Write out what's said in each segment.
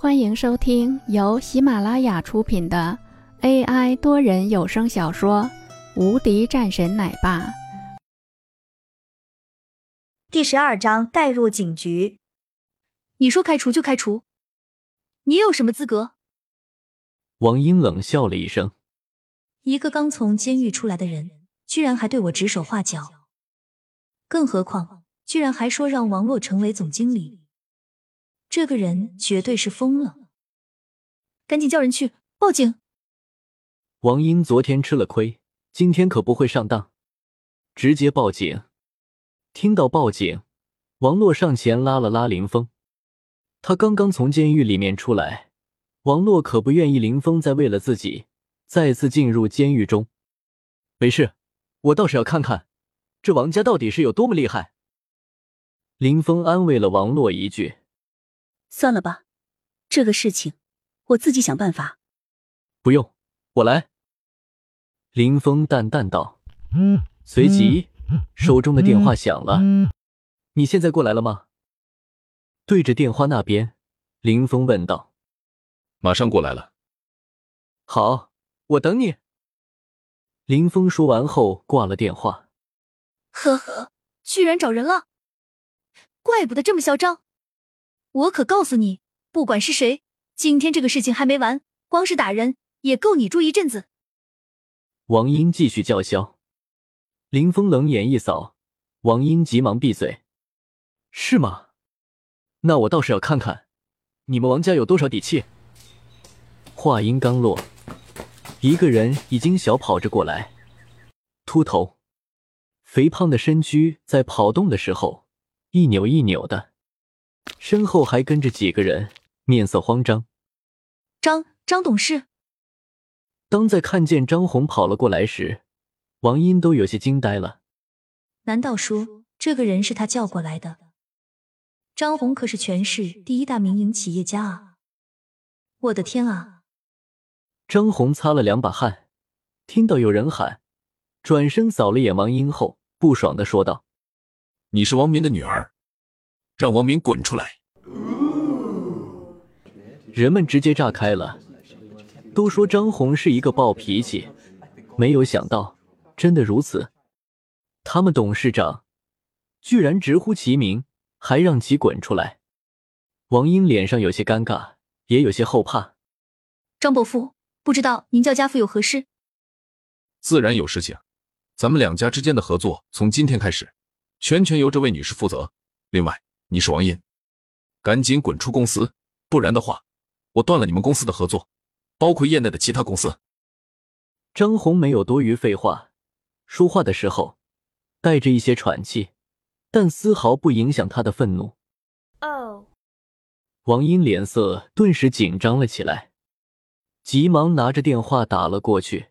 欢迎收听由喜马拉雅出品的 AI 多人有声小说《无敌战神奶爸》第十二章：带入警局。你说开除就开除，你有什么资格？王英冷笑了一声：“一个刚从监狱出来的人，居然还对我指手画脚，更何况居然还说让王洛成为总经理。”这个人绝对是疯了！赶紧叫人去报警！王英昨天吃了亏，今天可不会上当，直接报警。听到报警，王洛上前拉了拉林峰。他刚刚从监狱里面出来，王洛可不愿意林峰再为了自己再次进入监狱中。没事，我倒是要看看这王家到底是有多么厉害。林峰安慰了王洛一句。算了吧，这个事情我自己想办法。不用，我来。林峰淡淡道，随即手中的电话响了。你现在过来了吗？对着电话那边，林峰问道。马上过来了。好，我等你。林峰说完后挂了电话。呵呵，居然找人了，怪不得这么嚣张。我可告诉你，不管是谁，今天这个事情还没完，光是打人也够你住一阵子。王英继续叫嚣，林峰冷眼一扫，王英急忙闭嘴。是吗？那我倒是要看看你们王家有多少底气。话音刚落，一个人已经小跑着过来，秃头、肥胖的身躯在跑动的时候一扭一扭的。身后还跟着几个人，面色慌张。张张董事，当在看见张红跑了过来时，王英都有些惊呆了。难道说这个人是他叫过来的？张红可是全市第一大民营企业家啊！我的天啊！张红擦了两把汗，听到有人喊，转身扫了眼王英后，不爽的说道：“你是王明的女儿。”让王明滚出来！人们直接炸开了，都说张红是一个暴脾气，没有想到真的如此。他们董事长居然直呼其名，还让其滚出来。王英脸上有些尴尬，也有些后怕。张伯父，不知道您叫家父有何事？自然有事情，咱们两家之间的合作从今天开始，全权由这位女士负责。另外。你是王英，赶紧滚出公司，不然的话，我断了你们公司的合作，包括业内的其他公司。张红没有多余废话，说话的时候带着一些喘气，但丝毫不影响他的愤怒。哦，王英脸色顿时紧张了起来，急忙拿着电话打了过去，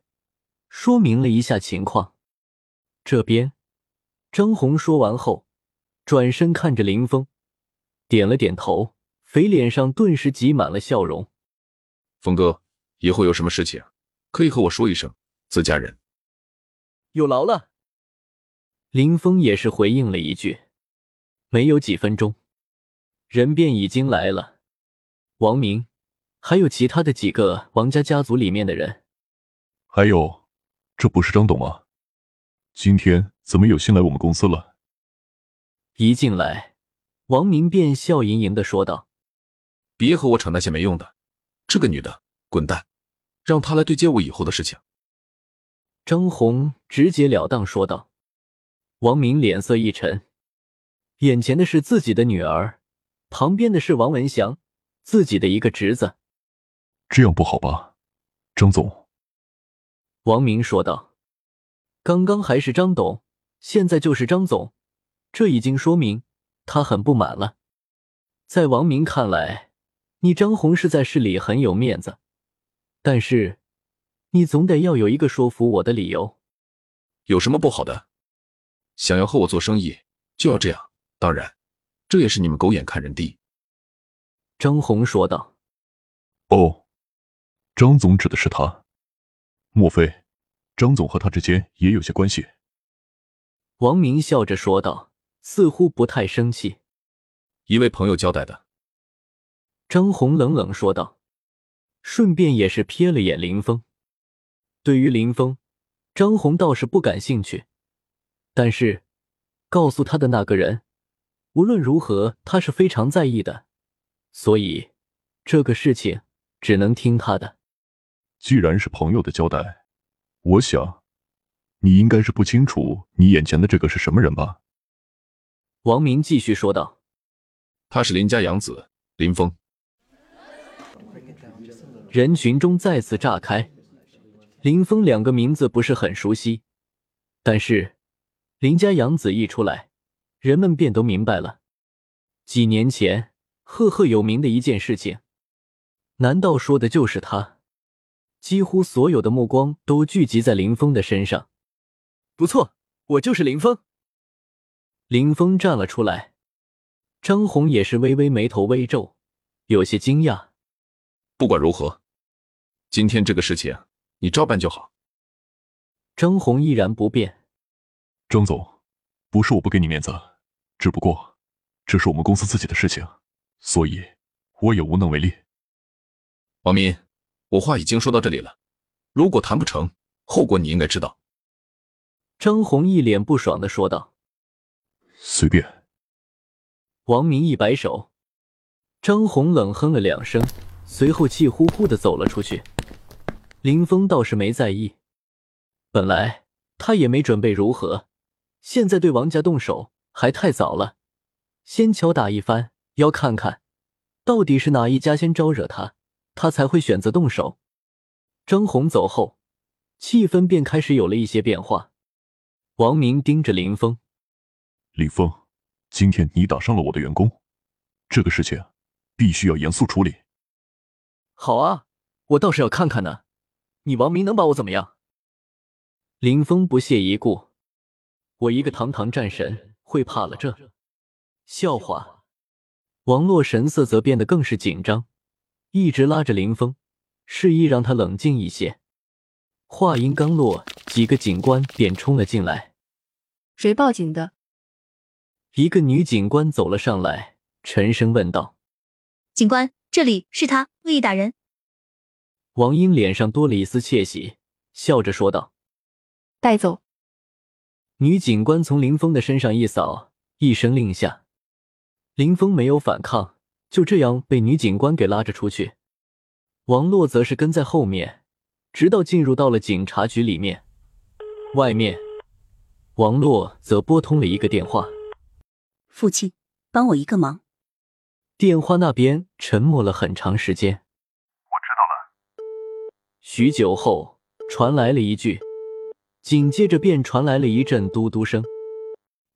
说明了一下情况。这边张红说完后。转身看着林峰，点了点头，肥脸上顿时挤满了笑容。峰哥，以后有什么事情可以和我说一声，自家人有劳了。林峰也是回应了一句。没有几分钟，人便已经来了。王明，还有其他的几个王家家族里面的人。还有，这不是张董吗？今天怎么有心来我们公司了？一进来，王明便笑盈盈的说道：“别和我扯那些没用的，这个女的滚蛋，让她来对接我以后的事情。”张红直截了当说道。王明脸色一沉，眼前的是自己的女儿，旁边的是王文祥，自己的一个侄子，这样不好吧？张总，王明说道：“刚刚还是张董，现在就是张总。”这已经说明他很不满了。在王明看来，你张红是在市里很有面子，但是你总得要有一个说服我的理由。有什么不好的？想要和我做生意，就要这样。当然，这也是你们狗眼看人低。张红说道。哦，张总指的是他？莫非张总和他之间也有些关系？王明笑着说道。似乎不太生气。一位朋友交代的。张红冷冷说道，顺便也是瞥了眼林峰。对于林峰，张红倒是不感兴趣，但是告诉他的那个人，无论如何他是非常在意的，所以这个事情只能听他的。既然是朋友的交代，我想你应该是不清楚你眼前的这个是什么人吧？王明继续说道：“他是林家养子林峰。”人群中再次炸开。林峰两个名字不是很熟悉，但是林家养子一出来，人们便都明白了。几年前赫赫有名的一件事情，难道说的就是他？几乎所有的目光都聚集在林峰的身上。不错，我就是林峰。林峰站了出来，张红也是微微眉头微皱，有些惊讶。不管如何，今天这个事情。你照办就好。张红依然不变。张总，不是我不给你面子，只不过这是我们公司自己的事情，所以我也无能为力。王明，我话已经说到这里了，如果谈不成，后果你应该知道。张红一脸不爽的说道：“随便。”王明一摆手，张红冷哼了两声，随后气呼呼的走了出去。林峰倒是没在意，本来他也没准备如何，现在对王家动手还太早了，先敲打一番，要看看到底是哪一家先招惹他，他才会选择动手。张红走后，气氛便开始有了一些变化。王明盯着林峰：“林峰，今天你打伤了我的员工，这个事情必须要严肃处理。”“好啊，我倒是要看看呢。”你王明能把我怎么样？林峰不屑一顾，我一个堂堂战神会怕了这笑话？王洛神色则变得更是紧张，一直拉着林峰，示意让他冷静一些。话音刚落，几个警官便冲了进来。谁报警的？一个女警官走了上来，沉声问道：“警官，这里是他恶意打人。”王英脸上多了一丝窃喜，笑着说道：“带走。”女警官从林峰的身上一扫，一声令下，林峰没有反抗，就这样被女警官给拉着出去。王洛则是跟在后面，直到进入到了警察局里面。外面，王洛则拨通了一个电话：“父亲，帮我一个忙。”电话那边沉默了很长时间。我知道了许久后，传来了一句，紧接着便传来了一阵嘟嘟声。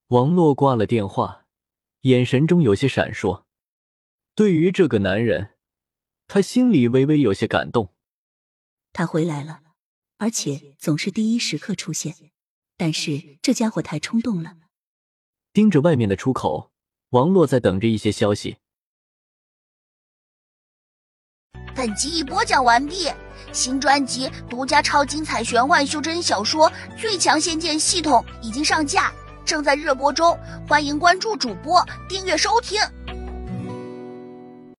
王洛挂了电话，眼神中有些闪烁。对于这个男人，他心里微微有些感动。他回来了，而且总是第一时刻出现。但是这家伙太冲动了。盯着外面的出口，王洛在等着一些消息。本集已播讲完毕。新专辑独家超精彩玄幻修真小说《最强仙剑系统》已经上架，正在热播中，欢迎关注主播，订阅收听。